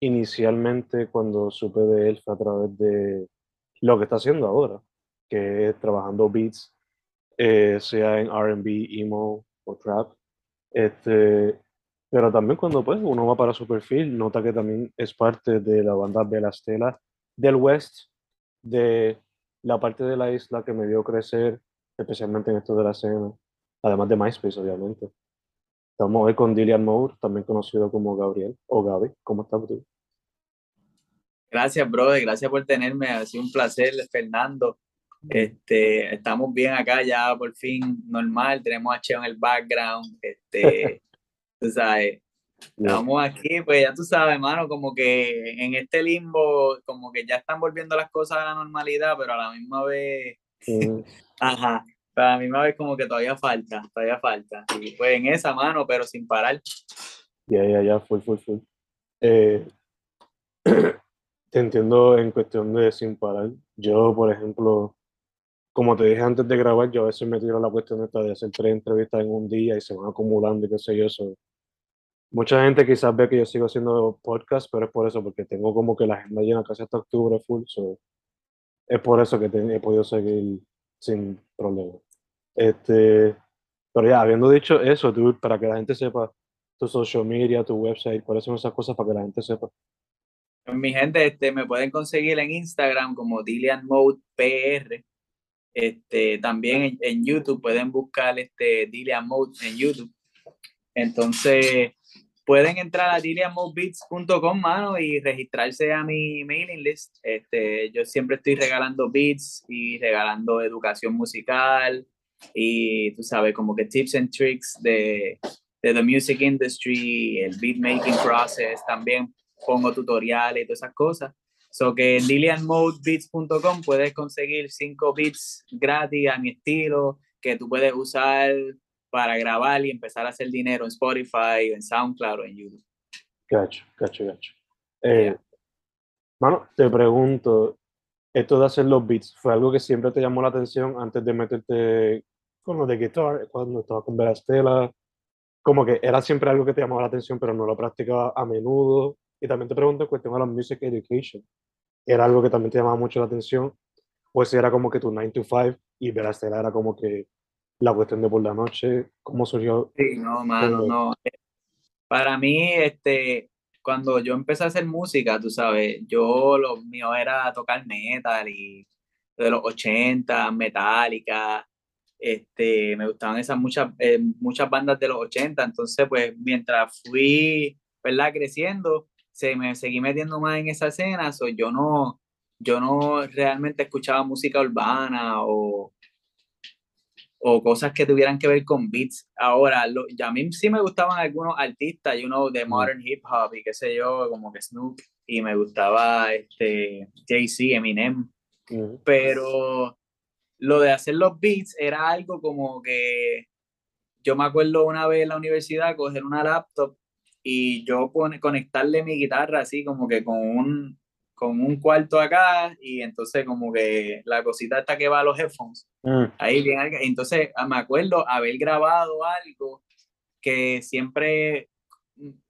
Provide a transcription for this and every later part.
inicialmente cuando supe de él fue a través de lo que está haciendo ahora, que es trabajando beats, eh, sea en RB, emo o trap. Este, pero también cuando pues, uno va para su perfil, nota que también es parte de la banda Belastela del West, de la parte de la isla que me vio crecer, especialmente en esto de la escena, además de MySpace, obviamente. Estamos hoy con Dillian Moore, también conocido como Gabriel o Gaby. ¿Cómo estás tú? Gracias, brother. Gracias por tenerme. Ha sido un placer, Fernando. Este, estamos bien acá ya por fin normal. Tenemos a Cheo en el background. Este, tú sabes. Estamos aquí, pues ya tú sabes, hermano, como que en este limbo, como que ya están volviendo las cosas a la normalidad, pero a la misma vez, ajá, pero a la misma vez como que todavía falta, todavía falta. Y pues en esa mano, pero sin parar. Ya, ya, ya, full, full, full. Eh, te entiendo en cuestión de sin parar. Yo, por ejemplo, como te dije antes de grabar, yo a veces me tiro la cuestión esta de hacer tres entrevistas en un día y se van acumulando y qué sé yo. Eso. Mucha gente quizás ve que yo sigo haciendo podcast, pero es por eso, porque tengo como que la agenda llena casi hasta octubre full. So, es por eso que te, he podido seguir sin problema. Este, pero ya, habiendo dicho eso, tú, para que la gente sepa tu social media, tu website, cuáles son esas cosas para que la gente sepa. Mi gente, este, me pueden conseguir en Instagram como Dillian Mode PR. Este, también en, en, YouTube pueden buscar este Dillian Mode en YouTube. Entonces, pueden entrar a dillianmodebeats.com, mano, y registrarse a mi mailing list. Este, yo siempre estoy regalando beats y regalando educación musical y tú sabes, como que tips and tricks de, de the music industry, el beat making process, también pongo tutoriales y todas esas cosas. So que en lilianmodebeats.com puedes conseguir cinco beats gratis a mi estilo que tú puedes usar para grabar y empezar a hacer dinero en Spotify, en SoundCloud o en YouTube. Gacho, gacho, gacho. Eh, Mano, te pregunto, esto de hacer los beats, ¿fue algo que siempre te llamó la atención antes de meterte con lo de guitar, cuando estabas con Verastela? Como que era siempre algo que te llamaba la atención, pero no lo practicaba a menudo. Y también te pregunto en cuestión a la music education. ¿Era algo que también te llamaba mucho la atención? ¿O si era como que tu 9 to 5 y Verastela era como que la cuestión de por la noche? ¿Cómo surgió? Sí, no, mano, no. Para mí, este, cuando yo empecé a hacer música, tú sabes, yo lo mío era tocar metal y de los 80, Metallica, este, me gustaban esas muchas, eh, muchas bandas de los 80, entonces pues mientras fui, ¿verdad? Creciendo, se me seguí metiendo más en esa escena, so, yo no, yo no realmente escuchaba música urbana o, o cosas que tuvieran que ver con beats. Ahora, lo, a mí sí me gustaban algunos artistas, you know, de modern hip hop y qué sé yo, como que Snoop, y me gustaba este, Jay-Z, Eminem, pero lo de hacer los beats era algo como que yo me acuerdo una vez en la universidad coger una laptop y yo pone, conectarle mi guitarra así como que con un, con un cuarto acá y entonces como que la cosita esta que va a los headphones. Mm. Ahí bien, entonces ah, me acuerdo haber grabado algo que siempre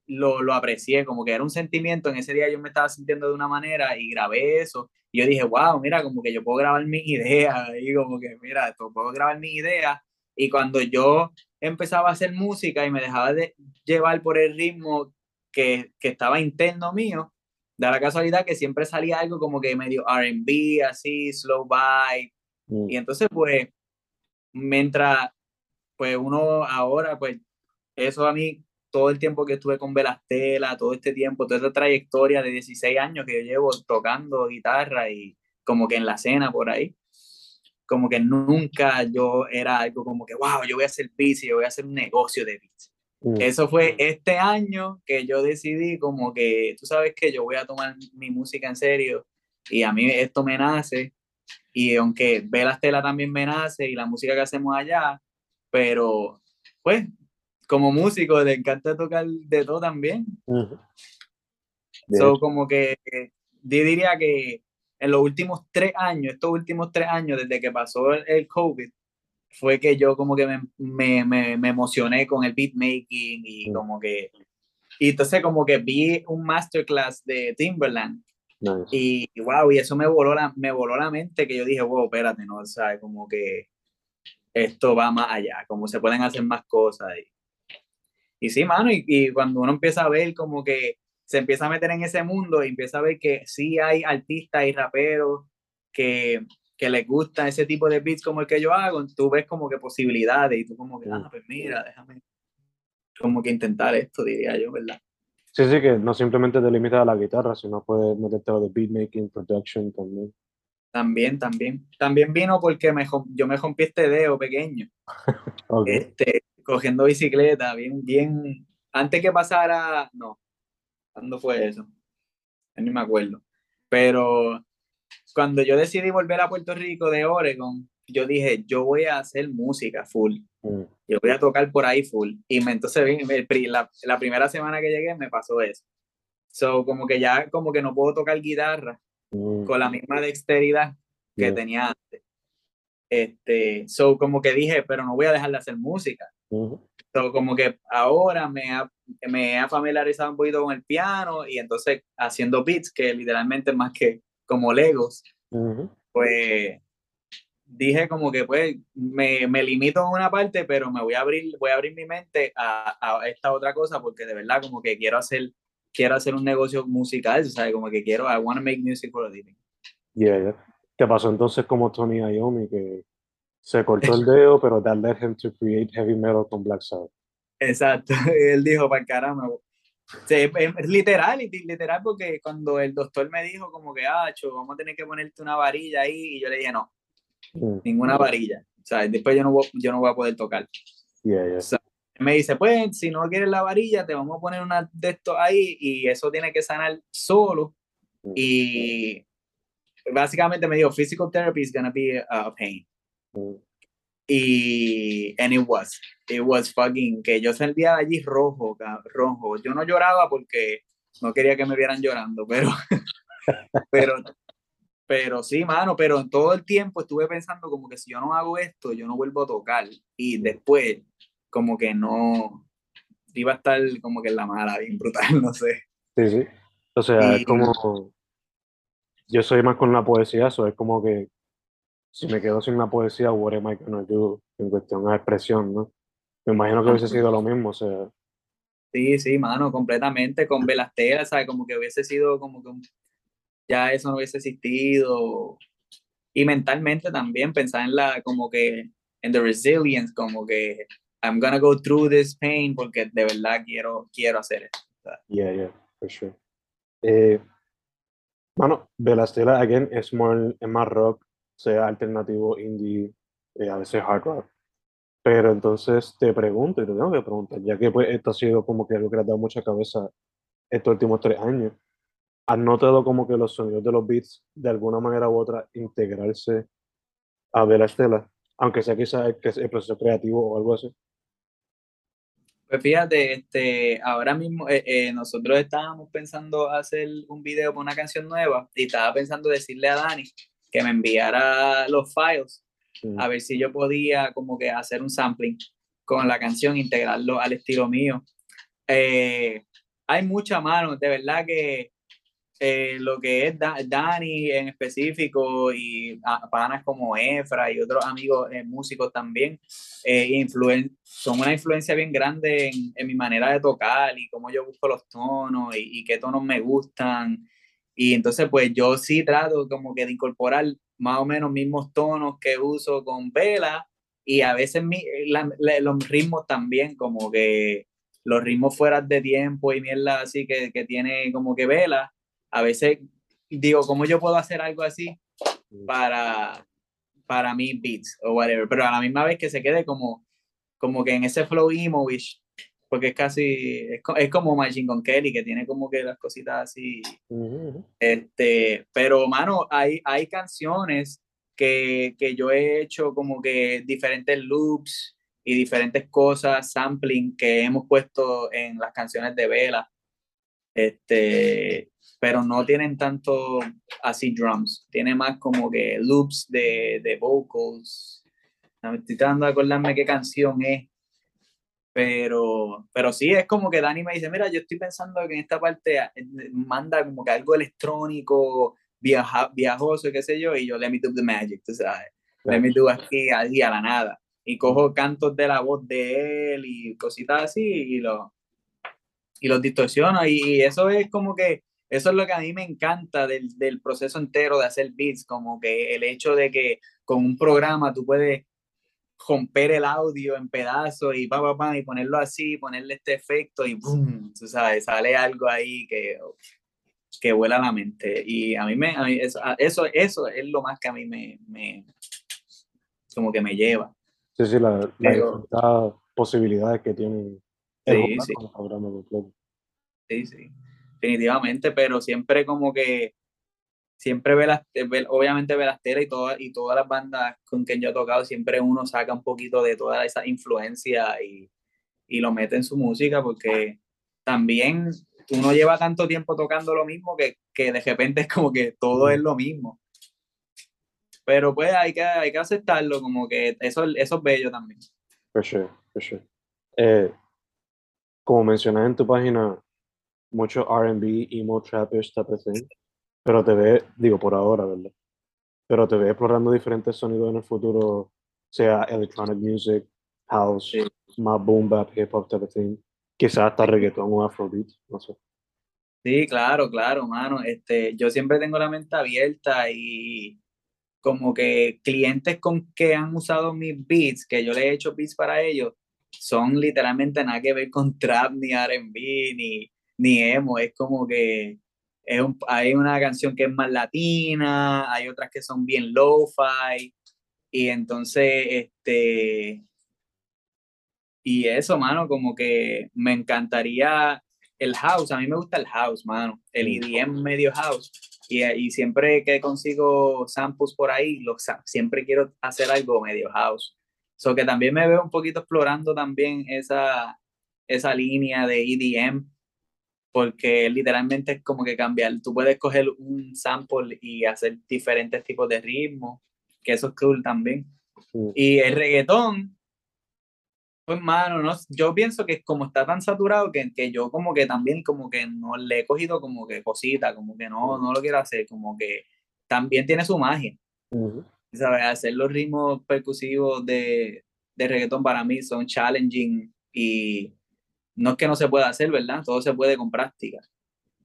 lo, lo aprecié, como que era un sentimiento, en ese día yo me estaba sintiendo de una manera y grabé eso. Y yo dije, wow, mira, como que yo puedo grabar mis ideas, y como que, mira, esto, puedo grabar mis ideas. Y cuando yo empezaba a hacer música y me dejaba de llevar por el ritmo que, que estaba interno mío, da la casualidad que siempre salía algo como que medio RB, así, slow by. Mm. Y entonces, pues, mientras, pues uno ahora, pues, eso a mí, todo el tiempo que estuve con Velastela, todo este tiempo, toda esta trayectoria de 16 años que yo llevo tocando guitarra y como que en la escena por ahí, como que nunca yo era algo como que, wow, yo voy a hacer y yo voy a hacer un negocio de beats. Mm. Eso fue este año que yo decidí como que, tú sabes que yo voy a tomar mi música en serio y a mí esto me nace y aunque Vela Stella también me nace y la música que hacemos allá, pero pues como músico le encanta tocar de todo también. De So, como que yo diría que en los últimos tres años, estos últimos tres años, desde que pasó el, el COVID, fue que yo como que me, me, me, me emocioné con el beatmaking y Mm. como que... Y entonces como que vi un masterclass de Timberland nice. y wow, y eso me voló la, me voló la mente que yo dije, wow, espérate, no, o sea, como que esto va más allá, como se pueden hacer más cosas. Y, y sí, mano, y, y cuando uno empieza a ver como que se empieza a meter en ese mundo y empieza a ver que sí hay artistas y raperos que, que les gusta ese tipo de beats como el que yo hago, tú ves como que posibilidades y tú como que, ah, pues mira, déjame como que intentar esto, diría yo, ¿verdad? Sí, sí, que no simplemente te limitas a la guitarra, sino puedes meterte a lo de beatmaking, production también. También, también. También vino porque me, yo me rompí este dedo pequeño, Ok. este, cogiendo bicicleta, bien, bien, antes que pasara, no, ¿cuándo fue eso? Ya Ni me acuerdo. Pero cuando yo decidí volver a Puerto Rico de Oregon, yo dije, yo voy a hacer música full, Mm. yo voy a tocar por ahí full. Y me, entonces la, la primera semana que llegué me pasó eso. So, como que ya, como que no puedo tocar guitarra Mm. con la misma dexteridad que Yeah. tenía antes. Este, so como que dije, pero no voy a dejar de hacer música. Ujú. So, como que ahora me ha, me ha familiarizado un poquito con el piano y entonces haciendo beats, que literalmente más que como Legos, Ujú. pues dije como que pues me, me limito en una parte, pero me voy a abrir, voy a abrir mi mente a, a esta otra cosa porque de verdad como que quiero hacer, quiero hacer un negocio musical, ¿sabes? Como que quiero, I want to make music for a living. Yeah, yeah. ¿Qué pasó entonces como Tony Iommi, que se cortó el dedo, pero that led him to create heavy metal con Black Sabbath? Exacto, él dijo, para caramba. Sí, es, es literal, literal, porque cuando el doctor me dijo como que, ah, cho, vamos a tener que ponerte una varilla ahí, y yo le dije, no, Mm. ninguna varilla. O sea, después yo no voy, yo no voy a poder tocar. Yeah, yeah. Él me dice, pues, si no quieres la varilla, te vamos a poner una de estos ahí, y eso tiene que sanar solo. Mm. Y básicamente me dijo, physical therapy is gonna be a pain. Mm. Y and it was, it was fucking, que yo salía de allí rojo, rojo. Yo no lloraba porque no quería que me vieran llorando, pero, pero, pero sí, mano, pero en todo el tiempo estuve pensando como que si yo no hago esto, yo no vuelvo a tocar. Y después, como que no, iba a estar como que en la mala, bien brutal, no sé. Sí, sí. O sea, Y- es como. Yo soy más con la poesía, eso es como que si me quedo sin la poesía, what am I gonna do en cuestión de expresión, ¿no? Me imagino que hubiese sido lo mismo, o sea, Sí, sí, mano, completamente con Velastela, ¿sabes? Como que hubiese sido como que ya eso no hubiese existido. Y mentalmente también pensar en la, como que, en the resilience, como que I'm gonna go through this pain porque de verdad quiero, quiero hacer esto. yeah, yeah, for sure. Eh, bueno, Velastela, again, es, more, es más rock, sea alternativo, indie, eh, a veces hard rock. Pero entonces te pregunto, y te tengo que preguntar, ya que pues esto ha sido como que algo que le ha dado mucha cabeza estos últimos tres años, ¿has notado como que los sonidos de los beats de alguna manera u otra integrarse a Vela Estela? Aunque sea quizás el, el proceso creativo o algo así. Pues fíjate, este, ahora mismo eh, eh, nosotros estábamos pensando hacer un video con una canción nueva y estaba pensando decirle a Dani que me enviara los files a ver si yo podía como que hacer un sampling con la canción, integrarlo al estilo mío. Eh, hay mucha mano, de verdad que eh, lo que es Dani en específico y panas como Efra y otros amigos eh, músicos también, eh, son una influencia bien grande en, en, mi manera de tocar y cómo yo busco los tonos y, y, qué tonos me gustan. Y entonces pues yo sí trato como que de incorporar más o menos mismos tonos que uso con vela y a veces mi, los ritmos también como que los ritmos fuera de tiempo y mierda así que, que tiene como que vela a veces digo, ¿cómo yo puedo hacer algo así para, para mis beats o whatever? Pero a la misma vez que se quede como, como que en ese flow emo porque es casi, es, es, como Machine con Kelly, que tiene como que las cositas así. este, pero, mano, hay, hay canciones que, que yo he hecho como que diferentes loops y diferentes cosas, sampling que hemos puesto en las canciones de Vela. Este, pero no tienen tanto así drums, tiene más como que loops de, de vocals. Estoy tratando de acordarme qué canción es, pero, pero sí, es como que Dani me dice, mira, yo estoy pensando que en esta parte eh, manda como que algo electrónico, viaja, viajoso, qué sé yo, y yo, let me do the magic, tú sabes, let me do aquí, ahí a la nada. Y cojo cantos de la voz de él y cositas así y, lo, y los distorsiono. y eso es como que eso es lo que a mí me encanta del, del, proceso entero de hacer beats, como que el hecho de que con un programa tú puedes romper el audio en pedazos y pa, pa, pa, y ponerlo así, ponerle este efecto y boom, tú sabes, sale algo ahí que, que vuela la mente. Y a mí, me, a mí eso, eso, eso, es lo más que a mí me, me como que me lleva. Sí, sí, la, la posibilidades que tiene el sí, sí. programa completo. Sí, sí definitivamente, pero siempre como que siempre ve las, obviamente ve las telas y todas y todas las bandas con que yo he tocado, siempre uno saca un poquito de toda esa influencia y, y lo mete en su música porque también uno lleva tanto tiempo tocando lo mismo que, que de repente es como que todo es lo mismo. Pero pues hay que, hay que aceptarlo, como que eso, eso es bello también. For sure, for sure. Eh, como mencionas en tu página, mucho RB, emo, type of thing. Pero te ve, digo por ahora, ¿verdad? Pero te ve explorando diferentes sonidos en el futuro, sea electronic music, house, más boom bap, hip hop type of thing. Quizás hasta reggaeton o afrobeat, no sé. Sí, claro, claro, mano. Este, yo siempre tengo la mente abierta y como que clientes con que han usado mis beats, que yo le he hecho beats para ellos, son literalmente nada que ver con trap, ni RB, ni, ni emo, es como que es hay una canción que es más latina, hay otras que son bien lo-fi, y entonces, este, y eso, mano, como que me encantaría el house, a mí me gusta el house, mano, el EDM medio house, y, y siempre que consigo samples por ahí, lo, siempre quiero hacer algo medio house. So que también me veo un poquito explorando también esa, esa línea de EDM, porque literalmente es como que cambiar. Tú puedes coger un sample y hacer diferentes tipos de ritmos, que eso es cool también. Y el reggaetón, pues mano, no, yo pienso que como está tan saturado que, que, yo como que también como que no le he cogido como que cosita, como que no, no lo quiero hacer, como que también tiene su magia. ¿Sabes? Hacer los ritmos percusivos de, de reggaetón para mí son challenging y no es que no se pueda hacer, ¿verdad? Todo se puede con práctica.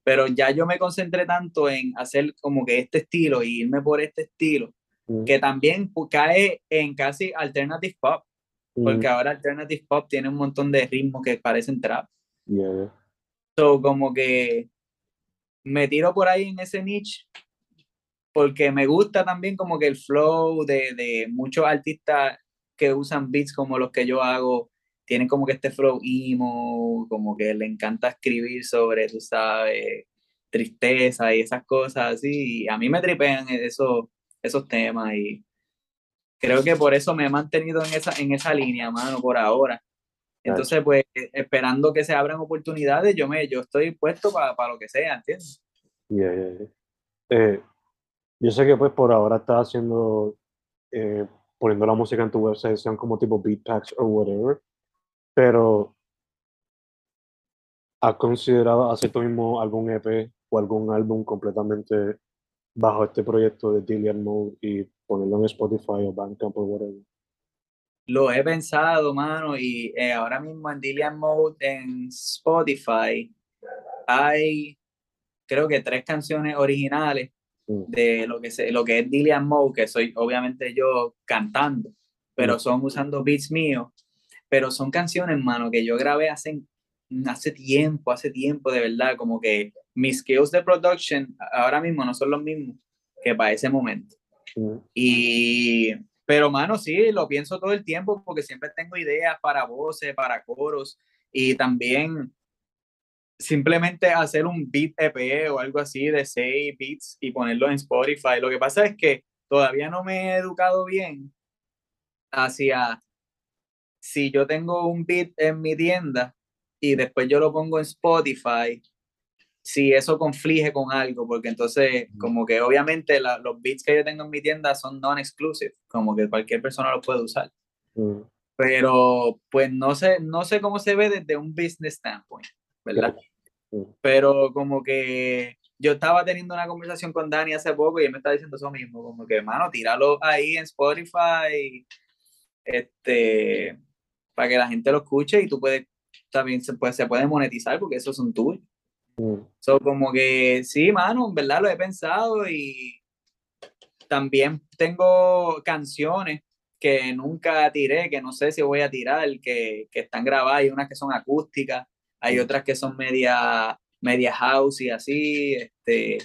Pero ya yo me concentré tanto en hacer como que este estilo y irme por este estilo, mm. que también cae en casi alternative pop, porque mm. ahora alternative pop tiene un montón de ritmos que parecen trap. Yeah. So, como que me tiro por ahí en ese niche porque me gusta también como que el flow de, de muchos artistas que usan beats como los que yo hago tienen como que este flow emo, como que le encanta escribir sobre, tú sabes, tristeza y esas cosas así. Y a mí me tripean esos, esos temas y creo que por eso me he mantenido en esa, en esa línea, mano, por ahora. Entonces, pues, esperando que se abran oportunidades, yo me, yo estoy puesto para lo que sea, ¿entiendes? Yeah, yeah, eh, yo sé que pues por ahora estás haciendo, eh, poniendo la música en tu website, sean como tipo beat packs o whatever, pero ¿has considerado hacer tú mismo algún EP o algún álbum completamente bajo este proyecto de Dillian Mode y ponerlo en Spotify o Bandcamp o whatever? Lo he pensado, mano, y eh, ahora mismo en Dillian Mode en Spotify hay, creo que tres canciones originales mm. de lo que, se, lo que es Dillian Mode, que soy obviamente yo cantando, pero mm. son usando beats míos, pero son canciones, mano, que yo grabé hace, hace tiempo, hace tiempo, de verdad, como que mis skills de production ahora mismo no son los mismos que para ese momento. Mm. Y pero, mano, sí, lo pienso todo el tiempo porque siempre tengo ideas para voces, para coros y también simplemente hacer un beat EP o algo así de seis beats y ponerlo en Spotify. Lo que pasa es que todavía no me he educado bien hacia si yo tengo un beat en mi tienda y después yo lo pongo en Spotify, si eso conflige con algo, porque entonces como que obviamente los beats que yo tengo en mi tienda son non-exclusive, como que cualquier persona lo puede usar. Mm. Pero pues no sé, no sé cómo se ve desde un business standpoint, ¿verdad? Mm. Pero como que yo estaba teniendo una conversación con Dani hace poco y él me está diciendo eso mismo, como que, hermano, tíralo ahí en Spotify, este, para que la gente lo escuche y tú puedes, también se puede, se puede monetizar porque esos son tuyos. Mm. So, como que sí, mano, en verdad lo he pensado y también tengo canciones que nunca tiré, que no sé si voy a tirar, que, que están grabadas, hay unas que son acústicas, hay mm. otras que son media, media house y así, este,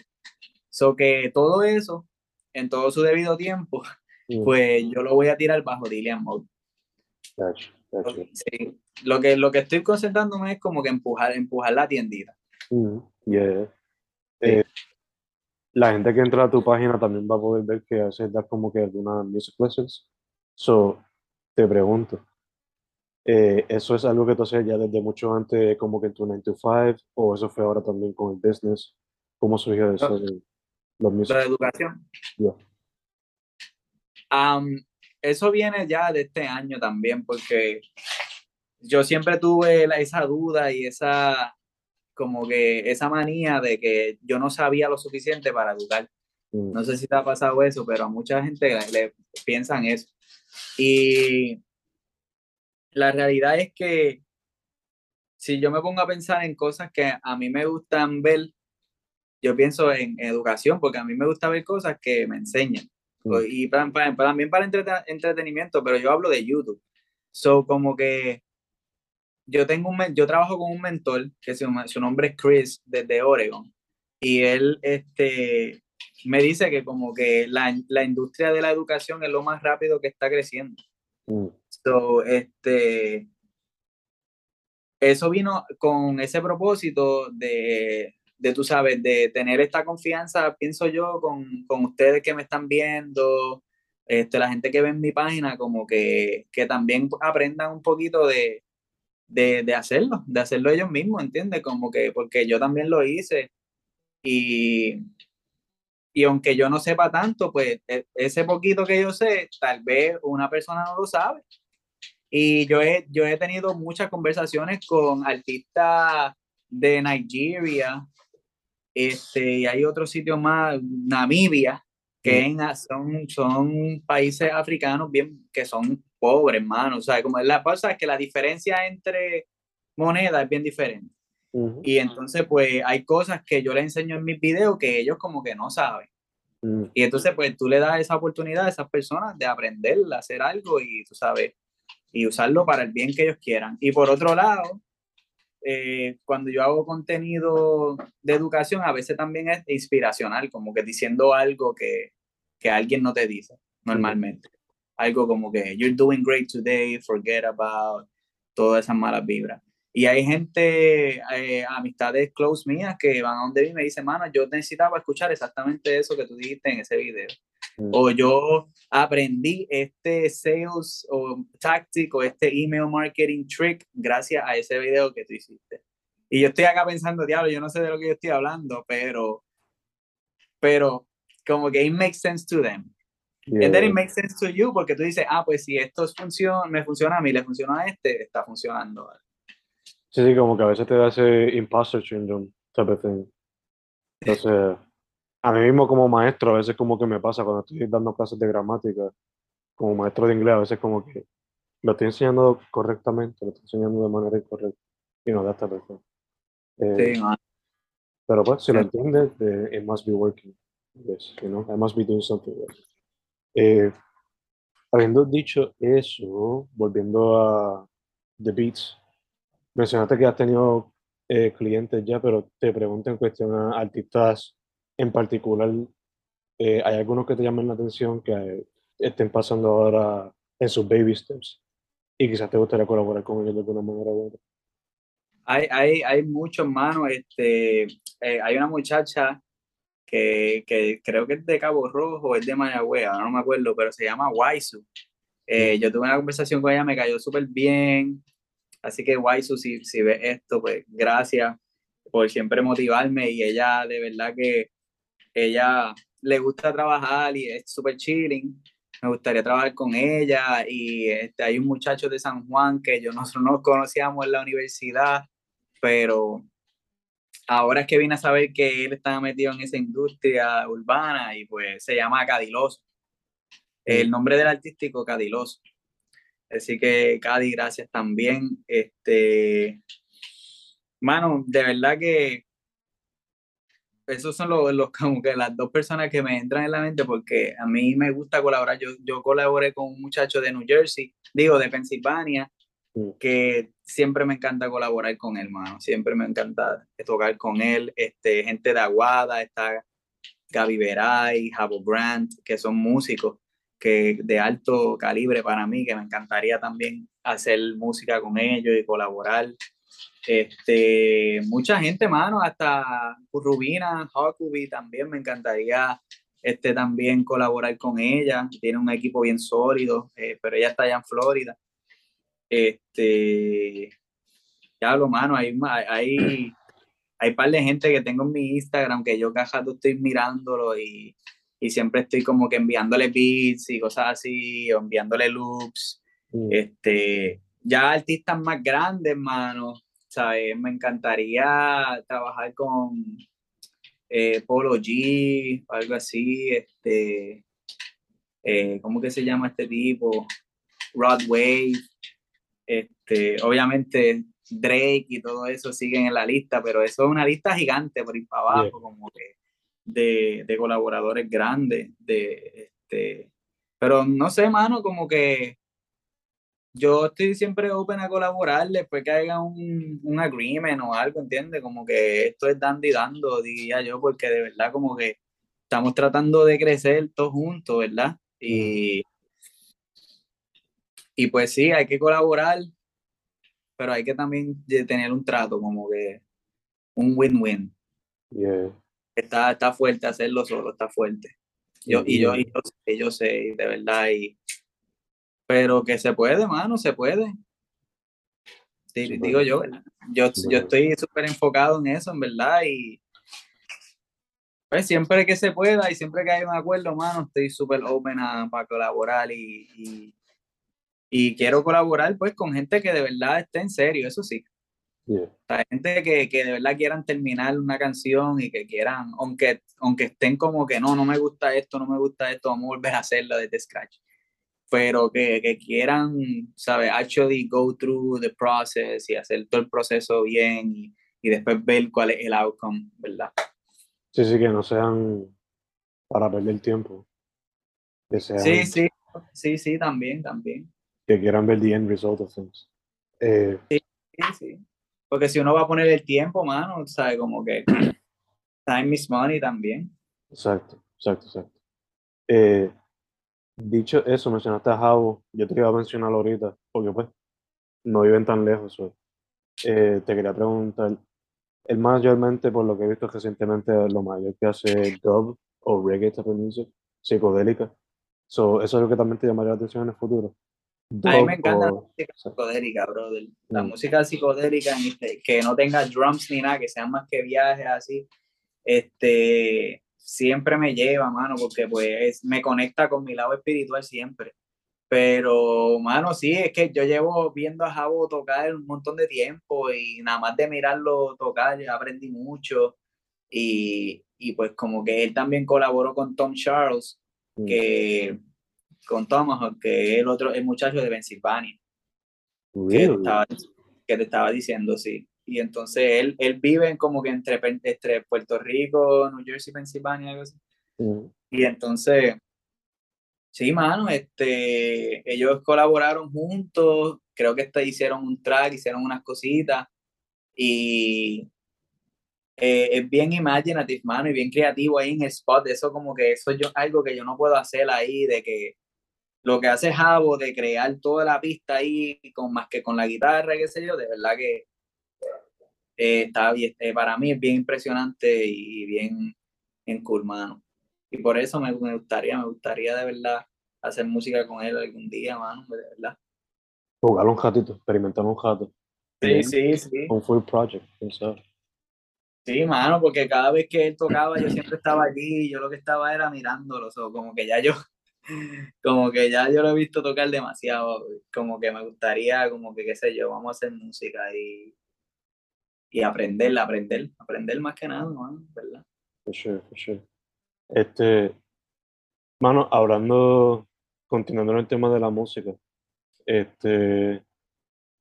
so que todo eso, en todo su debido tiempo, mm. pues yo lo voy a tirar bajo Dillian Mode. Sí, lo que, lo que estoy concentrándome es como que empujar, empujar la tiendita. Mm, eh, la gente que entra a tu página también va a poder ver que haces dar como que algunas music lessons. So, te pregunto, eh, ¿eso es algo que tú hacías ya desde mucho antes, como que en tu 9 to 5, o eso fue ahora también con el business? ¿Cómo surgió eso de los music? La educación. Eso viene ya de este año también, porque yo siempre tuve esa duda y esa como que esa manía de que yo no sabía lo suficiente para educar. Mm. No sé si te ha pasado eso, pero a mucha gente le, piensan eso. Y la realidad es que si yo me pongo a pensar en cosas que a mí me gustan ver, yo pienso en educación, porque a mí me gusta ver cosas que me enseñan. Mm. Y también para entretenimiento, pero yo hablo de YouTube. So, como que yo tengo un, yo trabajo con un mentor que su, su nombre es Chris desde Oregon y él este, me dice que como que la, la, industria de la educación es lo más rápido que está creciendo. Mm. So, este, eso vino con ese propósito de, de, tú sabes, de tener esta confianza, pienso yo, con, con ustedes que me están viendo, este, la gente que ve en mi página, como que, que también aprendan un poquito de, de, de, hacerlo, de hacerlo ellos mismos, ¿entiendes? Como que, porque yo también lo hice y, y aunque yo no sepa tanto, pues e, ese poquito que yo sé, tal vez una persona no lo sabe. Y yo he, yo he tenido muchas conversaciones con artistas de Nigeria, este, y hay otros sitios más, Namibia, que son, son países africanos bien, que son pobres, hermano. O sea, como la cosa es que la diferencia entre monedas es bien diferente. Y entonces, pues, hay cosas que yo les enseño en mis videos que ellos como que no saben. Mm. Y entonces, pues, tú le das esa oportunidad a esas personas de aprender a hacer algo y, tú sabes, y usarlo para el bien que ellos quieran. Y por otro lado, eh, cuando yo hago contenido de educación, a veces también es inspiracional, como que diciendo algo que, que alguien no te dice normalmente. Algo como que, you're doing great today, forget about todas esas malas vibras. Y hay gente, eh, amistades close mías que van a donde mí y me dicen, mano, yo necesitaba escuchar exactamente eso que tú dijiste en ese video. Mm. O yo aprendí este sales o tactic o este email marketing trick gracias a ese video que tú hiciste. Y yo estoy acá pensando, diablo, yo no sé de lo que yo estoy hablando, pero, pero como que it makes sense to them. And then Yeah. it makes sense to you porque tú dices, ah, pues si esto funciona, me funciona a mí, le funciona a este, está funcionando. Sí, sí, como que a veces te da ese imposter syndrome type of thing. Entonces, a mí mismo como maestro, a veces como que me pasa cuando estoy dando clases de gramática, como maestro de inglés, a veces como que lo estoy enseñando correctamente, lo estoy enseñando de manera incorrecta. Y no, type of thing. Eh, Sí. Pero pues, si lo entiendes, eh, it must be working. Yes, you know, I must be doing something right. Eh, habiendo dicho eso, volviendo a The Beats, mencionaste que has tenido eh, clientes ya, pero te pregunto en cuestión a artistas en particular, eh, ¿hay algunos que te llamen la atención que estén pasando ahora en sus baby steps? Y quizás te gustaría colaborar con ellos de alguna manera u otra. Hay, hay, hay muchos manos. Este, eh, hay una muchacha que, que creo que es de Cabo Rojo, es de Mayagüez, no me acuerdo, pero se llama Waisu. Eh, yo tuve una conversación con ella, me cayó súper bien. Así que Waisu, si, si ves esto, pues gracias por siempre motivarme. Y ella, de verdad que ella le gusta trabajar y es súper chilling. Me gustaría trabajar con ella. Y este, hay un muchacho de San Juan que yo nosotros nos conocíamos en la universidad, pero ahora es que vine a saber que él estaba metido en esa industria urbana y pues se llama Cadiloso. El nombre del artístico, Cadiloso. Así que, Cadi, gracias también. Este, mano, de verdad que esos son los, los como que las dos personas que me entran en la mente porque a mí me gusta colaborar. Yo, yo colaboré con un muchacho de New Jersey, digo, de Pensilvania, Mm. que siempre me encanta colaborar con él, mano. Siempre me encanta tocar con él. Este, gente de Aguada, está Gaby Veray, Jabo Brandt, que son músicos que de alto calibre para mí, que me encantaría también hacer música con ellos y colaborar. Este, mucha gente, mano, hasta Rubina, Huckabee también me encantaría este, también colaborar con ella. Tiene un equipo bien sólido, eh, pero ella está allá en Florida. Este, ya lo mano, hay, hay, hay par de gente que tengo en mi Instagram que yo cada rato estoy mirándolo y, y siempre estoy como que enviándole beats y cosas así, o enviándole loops. Mm. Este, ya artistas más grandes, mano, ¿sabes? Me encantaría trabajar con eh, Polo G, algo así, este, eh, ¿cómo que se llama este tipo? Rod Wave, este, obviamente Drake y todo eso siguen en la lista, pero eso es una lista gigante por ir para abajo, Yeah. como que de, de colaboradores grandes, de este, pero no sé, mano, como que yo estoy siempre open a colaborar después que haya un, un agreement o algo, ¿entiendes? Como que esto es dando y dando, diría yo, porque de verdad como que estamos tratando de crecer todos juntos, ¿verdad? Y, y pues sí, hay que colaborar, pero hay que también tener un trato, como que un win-win. Yeah. Está, está fuerte hacerlo solo, está fuerte. Yo, y yo, y yo sé, yo sé, de verdad, y, pero que se puede, mano, se puede. Súper. Digo yo. Yo, yo Súper. estoy súper enfocado en eso, en verdad, y pues siempre que se pueda y siempre que haya un acuerdo, mano, estoy súper open a, para colaborar y, y, y quiero colaborar pues con gente que de verdad esté en serio, eso sí. Yeah. O sea, gente que, que de verdad quieran terminar una canción y que quieran, aunque, aunque estén como que no, no me gusta esto, no me gusta esto, vamos a volver a hacerlo desde scratch. Pero que, que quieran, ¿sabes? Actually go through the process y hacer todo el proceso bien y, y después ver cuál es el outcome, ¿verdad? Sí, sí, que no sean para perder tiempo. Que sean, Sí, sí, sí, sí, también, también. que quieran ver the end result of things. Eh, Sí, sí. Porque si uno va a poner el tiempo, mano, ¿sabes? Como que time is money también. exacto, exacto, exacto. Eh, dicho eso, mencionaste a Javo, yo te iba a mencionar ahorita, porque pues no viven tan lejos. so, eh, te quería preguntar, él mayormente, por lo que he visto recientemente, lo mayor que hace es dub o reggae type music. psicodélica. So, eso es lo que también te llamaría la atención en el futuro. A mí Dub me encanta la o- música sí. psicodélica, brother. La Mm. música psicodélica que no tenga drums ni nada, que sean más que viajes así, este, siempre me lleva, mano, porque pues me conecta con mi lado espiritual siempre. Pero, mano, sí, es que yo llevo viendo a Jabo tocar un montón de tiempo y nada más de mirarlo tocar, ya aprendí mucho. Y, y pues como que él también colaboró con Tom Charles, Mm. que con Tomahawk, que es el otro, el muchacho de Pensilvania, que te estaba, que te estaba diciendo, sí. Y entonces él, él vive en como que entre, entre Puerto Rico, New Jersey, Pensilvania, algo así. Mm. Y entonces, sí, mano, este, ellos colaboraron juntos, creo que este, hicieron un track, hicieron unas cositas, y eh, es bien imaginative, mano, y bien creativo ahí en el spot, eso como que eso yo, algo que yo no puedo hacer ahí, de que lo que hace Javo de crear toda la pista ahí, con más que con la guitarra, qué sé yo, de verdad que eh, está bien, eh, para mí es bien impresionante y bien en cool, mano. Y por eso me, me gustaría, me gustaría de verdad hacer música con él algún día, mano, de verdad. Jugar un ratito, experimentar un rato. Sí, sí, sí. Un full project, sabe. Sí, mano, porque cada vez que él tocaba yo siempre estaba allí y yo lo que estaba era mirándolo, o como que ya yo, como que ya yo lo he visto tocar demasiado, como que me gustaría, como que qué sé yo, vamos a hacer música y, y aprender, aprender, aprender más que nada, ¿verdad? For sure, for sure. Este, mano, hablando, continuando en el tema de la música, este,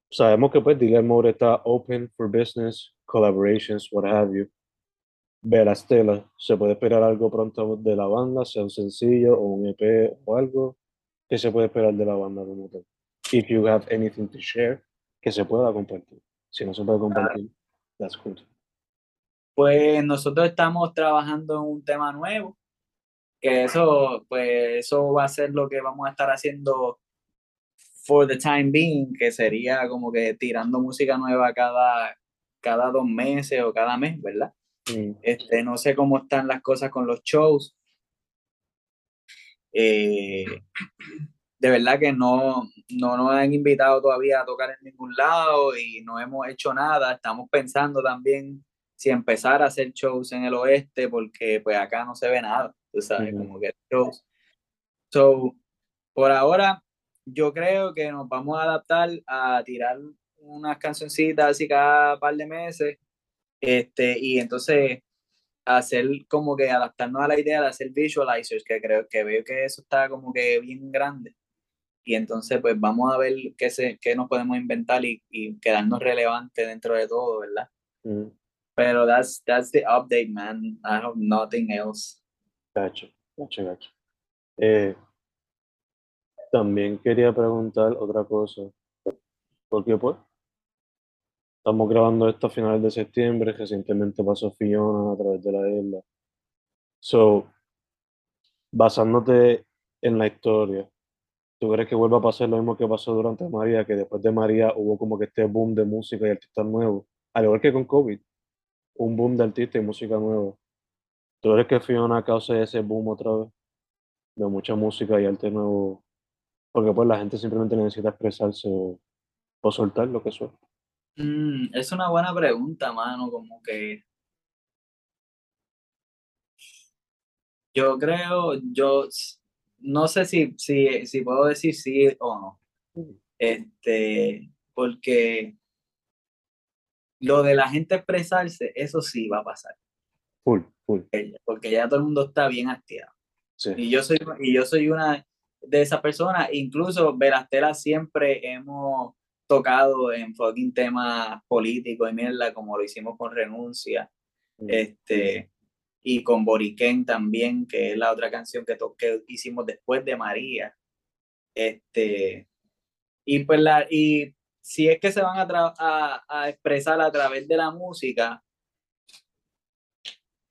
sabemos que pues Moore está open for business, collaborations, what have you. Verastela, ¿se puede esperar algo pronto de la banda, sea un sencillo o un EP o algo? ¿Qué se puede esperar de la banda como tal? If you have anything to share, que se pueda compartir. Si no se puede compartir, that's cool. Pues nosotros estamos trabajando en un tema nuevo, que eso, pues eso va a ser lo que vamos a estar haciendo for the time being, que sería como que tirando música nueva cada, cada dos meses o cada mes, ¿verdad? Mm, Este, no sé cómo están las cosas con los shows. Eh, de verdad que no, no nos han invitado todavía a tocar en ningún lado y no hemos hecho nada. Estamos pensando también si empezar a hacer shows en el oeste, porque pues acá no se ve nada, tú sabes, como que shows. So, por ahora, yo creo que nos vamos a adaptar a tirar unas cancioncitas así cada par de meses, este, y entonces hacer como que adaptarnos a la idea de hacer visualizers, que creo que veo que eso está como que bien grande. Y entonces, pues vamos a ver qué, se, qué nos podemos inventar y, y quedarnos relevantes dentro de todo, ¿verdad? mm. Pero that's, that's the update, man. I have nothing else. Gacho, gacho, gacho. Eh, también quería preguntar otra cosa. Porque pues, estamos grabando esto a finales de septiembre, recientemente pasó Fiona a través de la isla. So, basándote en la historia, ¿tú crees que vuelva a pasar lo mismo que pasó durante María, que después de María hubo como que este boom de música y artistas nuevos? Al igual que con COVID, un boom de artistas y música nueva. ¿Tú crees que Fiona cause ese boom otra vez? De mucha música y arte nuevo. Porque pues la gente simplemente necesita expresarse o, o soltar lo que suena. Mm, es una buena pregunta, mano, como que yo creo, yo no sé si, si, si puedo decir sí o no. Este, porque lo de la gente expresarse, eso sí va a pasar, Full, full. porque ya todo el mundo está bien hastiado. Sí. Y yo soy, y yo soy una de esas personas, incluso Verastela siempre hemos tocado en fucking temas políticos y mierda, como lo hicimos con Renuncia, Mm. este, y con Boriquén también, que es la otra canción que, que hicimos después de María. Este, y pues la, y si es que se van a, a, a expresar a través de la música,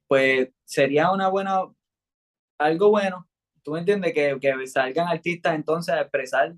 pues sería una buena, algo bueno, tú me entiendes, que, que salgan artistas entonces a expresar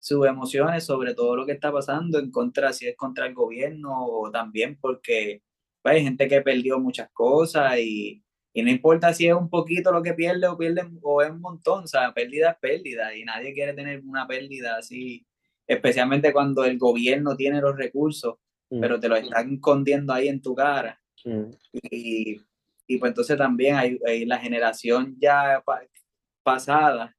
sus emociones sobre todo lo que está pasando en contra, si es contra el gobierno o también porque pues, hay gente que perdió muchas cosas y, Y no importa si es un poquito lo que pierde o pierde o es un montón, o sea, pérdida es pérdida y nadie quiere tener una pérdida así, especialmente cuando el gobierno tiene los recursos, Mm, pero te lo están escondiendo ahí en tu cara. mm, Y, y pues entonces también hay, hay la generación ya pa- pasada,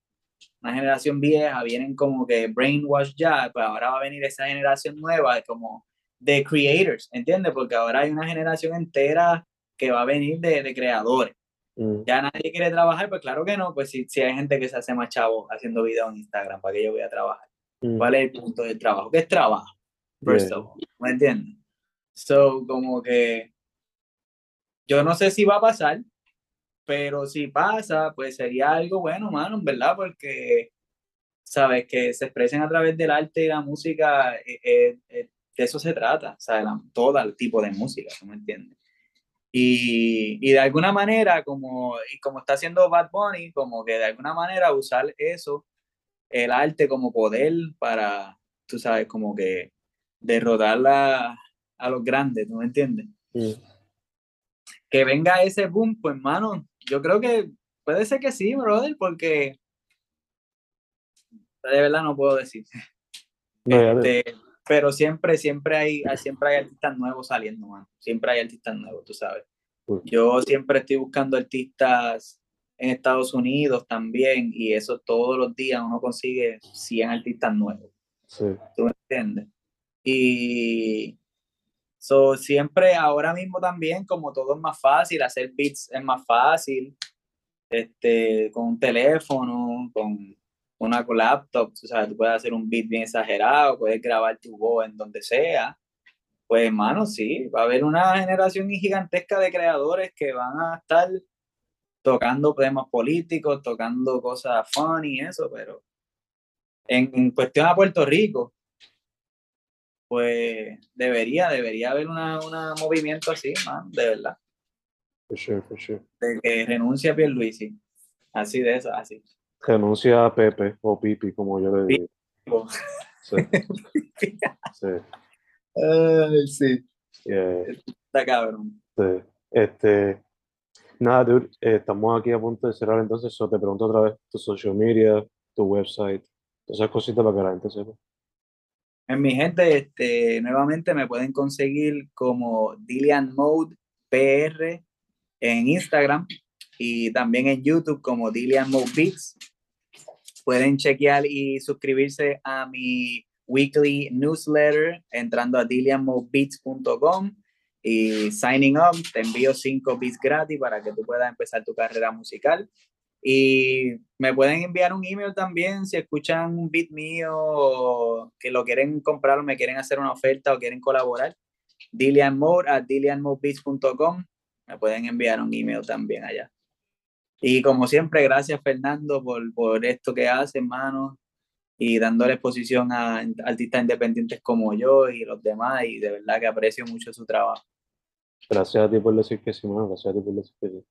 una generación vieja, vienen como que brainwash ya, pues ahora va a venir esa generación nueva, como de creators, ¿entiendes? Porque ahora hay una generación entera que va a venir de, de creadores. mm, Ya nadie quiere trabajar, pues claro que no, pues si, si hay gente que se hace más chavo haciendo videos en Instagram, ¿para qué yo voy a trabajar? mm. ¿Cuál es el punto del trabajo? ¿Qué es trabajo? First Yeah. of all, ¿me entiendes? So, como que yo no sé si va a pasar, pero si pasa, pues sería algo bueno, mano, verdad, porque, sabes, que se expresen a través del arte y la música, eh, eh, eh, de eso se trata, o sea, la- todo el tipo de música, ¿tú me entiendes? Y, y de alguna manera, como, y como está haciendo Bad Bunny, como que de alguna manera usar eso, el arte como poder para, tú sabes, como que derrotar la- a los grandes, ¿tú me entiendes? Que venga ese boom, pues mano, yo creo que puede ser que sí, brother, porque de verdad no puedo decir. No, Este, pero siempre, siempre hay, siempre hay artistas nuevos saliendo, mano. Siempre hay artistas nuevos, tú sabes. Yo siempre estoy buscando artistas en Estados Unidos también, y eso todos los días uno consigue 100 artistas nuevos. sí. ¿tú me entiendes? Y so, siempre, ahora mismo también, como todo es más fácil, hacer beats es más fácil, este, con un teléfono, con una laptop, tú sabes, tú puedes hacer un beat bien exagerado, puedes grabar tu voz en donde sea. Pues, hermano, sí, va a haber una generación gigantesca de creadores que van a estar tocando temas políticos, tocando cosas funny y eso, pero en, en cuestión a Puerto Rico, pues debería, debería haber una, una movimiento así, man, de verdad, For sure, for sure. de que renuncie a Pierluisi, así de eso, así. Renuncia a Pepe o Pipi, como yo le digo. Sí. Sí. Ay, sí, yeah, está cabrón. sí. Este, nada, dude, eh, estamos aquí a punto de cerrar entonces, so te pregunto otra vez tu social media, tu website, todas esas cositas para que la gente sepa. En mi gente, este, nuevamente me pueden conseguir como Dillian Mode PR en Instagram y también en YouTube como Dillian Mode Beats. Pueden chequear y suscribirse a mi weekly newsletter entrando a dillianmodebeats.com y signing up. Te envío cinco beats gratis para que tú puedas empezar tu carrera musical. Y me pueden enviar un email también si escuchan un beat mío o que lo quieren comprar o me quieren hacer una oferta o quieren colaborar. Dillianmode a dillianmodebeats.com. Me pueden enviar un email también allá. Y como siempre, gracias Fernando por, por esto que hace, hermano, y dándole exposición a artistas independientes como yo y los demás, y de verdad que aprecio mucho su trabajo. Gracias a ti por decir que sí, mano, gracias a ti por decir que sí.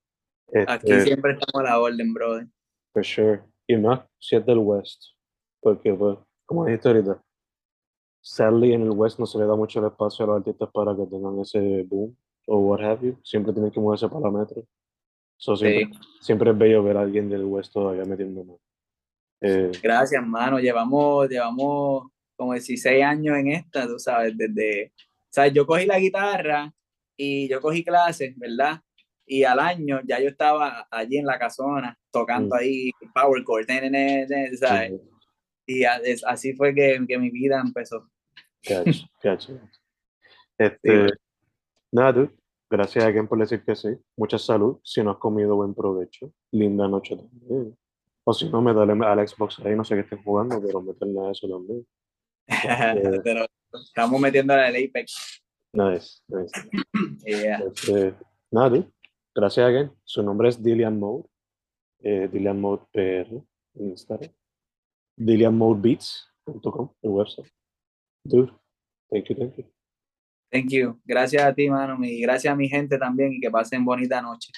Aquí Este, siempre estamos a la orden, brother. For sure. Y más si es del West. Porque, pues, como dijiste ahorita, sadly en el West no se le da mucho el espacio a los artistas para que tengan ese boom o what have you. Siempre tienen que moverse para la metro. So, siempre, Sí. siempre es bello ver a alguien del West todavía metiendo más. Eh, Gracias, hermano. Llevamos, llevamos como 16 años en esta, tú sabes, desde, sea, yo cogí la guitarra y yo cogí clases, ¿verdad? Y al año ya yo estaba allí en la casona tocando Mm. ahí power chord, ¿sabes? sí, Y a- es- así fue que, que mi vida empezó. catch, catch. Este, Sí. nada, dude. Gracias a quien por decir que sí. Mucha salud. Si no has comido, buen provecho. Linda noche también. O si no, métale al Xbox ahí, no sé qué estén jugando, pero métele a eso también. Pero estamos metiendo al Apex. Nice, nice. Yeah. Este, nada, dude. Gracias again. Su nombre es Dillian Mode. Eh, Dillian Mode PR en Instagram. DillianModeBeats.com, el website. Dude, thank you, thank you. Thank you. Gracias a ti, mano. Y gracias a mi gente también y que pasen bonita noche.